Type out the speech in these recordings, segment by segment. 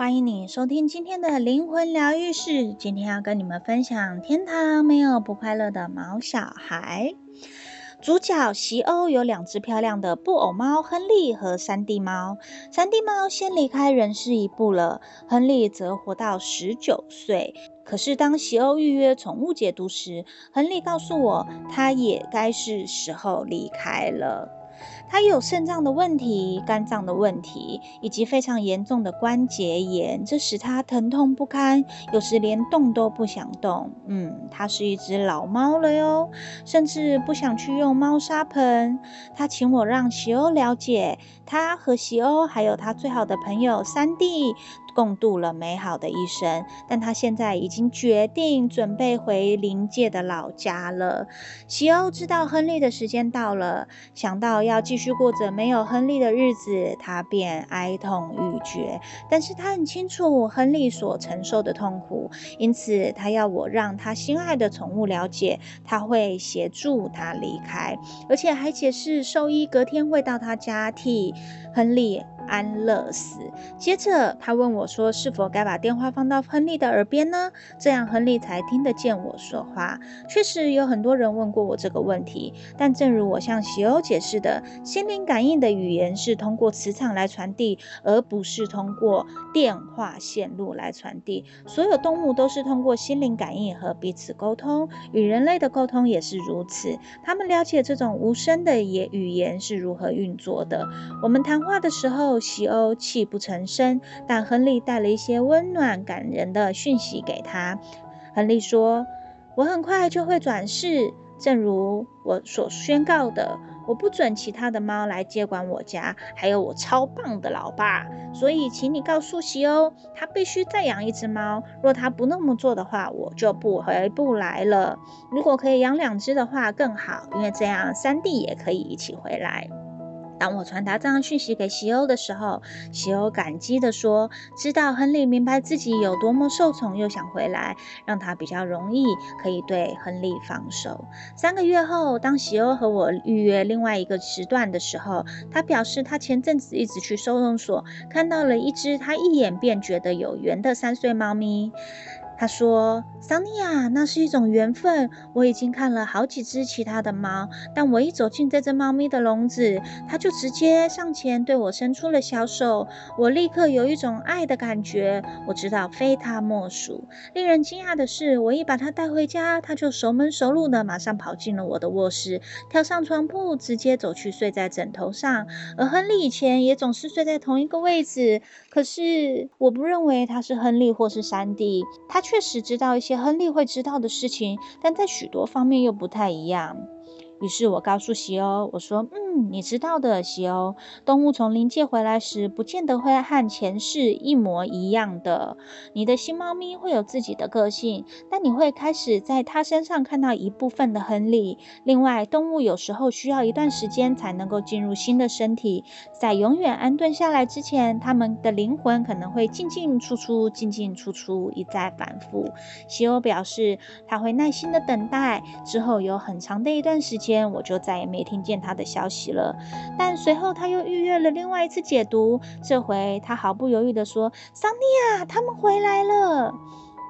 欢迎你收听今天的灵魂疗愈室。今天要跟你们分享：天堂没有不快乐的毛小孩。主角席欧有两只漂亮的布偶猫亨利和山地猫。山地猫先离开人世一步了，亨利则活到十九岁。可是当席欧预约宠物解读时，亨利告诉我，他也该是时候离开了。他有肾脏的问题、肝脏的问题，以及非常严重的关节炎，这使他疼痛不堪，有时连动都不想动。嗯，他是一只老猫了哟，甚至不想去用猫砂盆。他请我让席欧了解，他和席欧还有他最好的朋友三弟。共度了美好的一生，但他现在已经决定准备回灵界的老家了。席欧知道亨利的时间到了，想到要继续过着没有亨利的日子，他便哀痛欲绝。但是他很清楚亨利所承受的痛苦，因此他要我让他心爱的宠物了解，他会协助他离开，而且还解释兽医隔天会到他家替亨利安乐死。接着，他问我说：“是否该把电话放到亨利的耳边呢？这样亨利才听得见我说话。”确实有很多人问过我这个问题，但正如我向席欧解释的，心灵感应的语言是通过磁场来传递，而不是通过电话线路来传递。所有动物都是通过心灵感应和彼此沟通，与人类的沟通也是如此。他们了解这种无声的言语言是如何运作的。我们谈话的时候。西欧泣不成声，但亨利带了一些温暖感人的讯息给他。亨利说：“我很快就会转世，正如我所宣告的，我不准其他的猫来接管我家，还有我超棒的老爸。所以，请你告诉西欧，他必须再养一只猫。若他不那么做的话，我就不回不来了。如果可以养两只的话更好，因为这样三弟也可以一起回来。”当我传达这样讯息给席欧的时候，席欧感激地说：“知道亨利明白自己有多么受宠，又想回来，让他比较容易可以对亨利放手。”三个月后，当席欧和我预约另外一个时段的时候，他表示他前阵子一直去收容所，看到了一只他一眼便觉得有缘的三岁猫咪。他说：“桑尼亚，那是一种缘分。我已经看了好几只其他的猫，但我一走进这只猫咪的笼子，它就直接上前对我伸出了小手。我立刻有一种爱的感觉，我知道非它莫属。令人惊讶的是，我一把它带回家，它就熟门熟路的马上跑进了我的卧室，跳上床铺，直接走去睡在枕头上。而亨利以前也总是睡在同一个位置，可是我不认为他是亨利或是山地，他。确实知道一些亨利会知道的事情，但在许多方面又不太一样。于是我告诉西欧，我说：“嗯，你知道的，西欧，动物从灵界回来时，不见得会和前世一模一样的。你的新猫咪会有自己的个性，但你会开始在它身上看到一部分的亨利。另外，动物有时候需要一段时间才能够进入新的身体，在永远安顿下来之前，它们的灵魂可能会进进出出，进进出出，一再反复。”西欧表示他会耐心的等待，之后有很长的一段时间。我就再也没听见他的消息了。但随后他又预约了另外一次解读，这回他毫不犹豫地说：“桑尼亚，他们回来了。”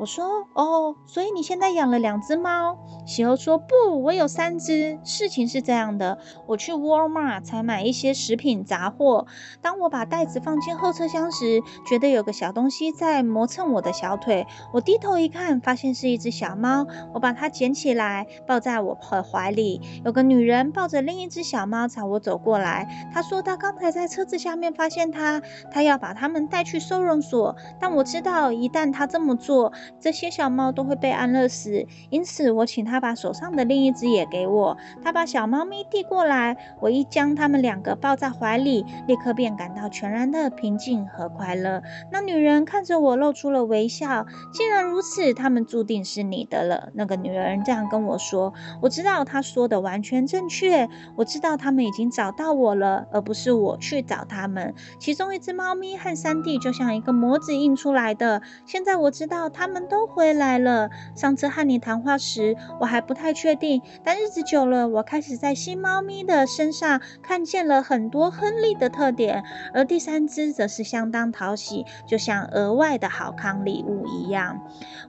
我说哦，所以你现在养了两只猫？喜欧说不，我有三只。事情是这样的，我去沃尔玛采买一些食品杂货。当我把袋子放进后车厢时，觉得有个小东西在磨蹭我的小腿。我低头一看，发现是一只小猫。我把它捡起来，抱在我怀里。有个女人抱着另一只小猫朝我走过来。她说她刚才在车子下面发现它，她要把它们带去收容所。但我知道，一旦她这么做，这些小猫都会被安乐死，因此我请他把手上的另一只也给我。他把小猫咪递过来，我一将他们两个抱在怀里，立刻便感到全然的平静和快乐。那女人看着我，露出了微笑。既然如此，他们注定是你的了。那个女人这样跟我说。我知道她说的完全正确。我知道他们已经找到我了，而不是我去找他们。其中一只猫咪和山地就像一个模子印出来的。现在我知道他们。都回来了。上次和你谈话时，我还不太确定，但日子久了，我开始在新猫咪的身上看见了很多亨利的特点，而第三只则是相当讨喜，就像额外的好康礼物一样。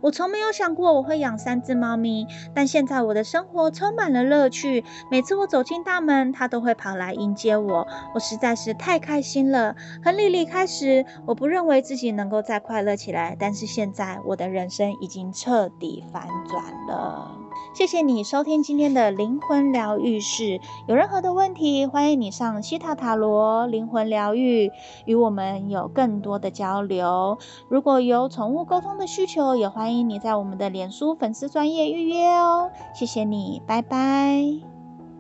我从没有想过我会养三只猫咪，但现在我的生活充满了乐趣。每次我走进大门，它都会跑来迎接我，我实在是太开心了。亨利离开时，我不认为自己能够再快乐起来，但是现在我的人生已经彻底反转了。谢谢你收听今天的灵魂疗愈室。有任何的问题，欢迎你上西塔塔罗灵魂疗愈，与我们有更多的交流。如果有宠物沟通的需求，也欢迎你在我们的脸书粉丝专页预约哦。谢谢你，拜拜。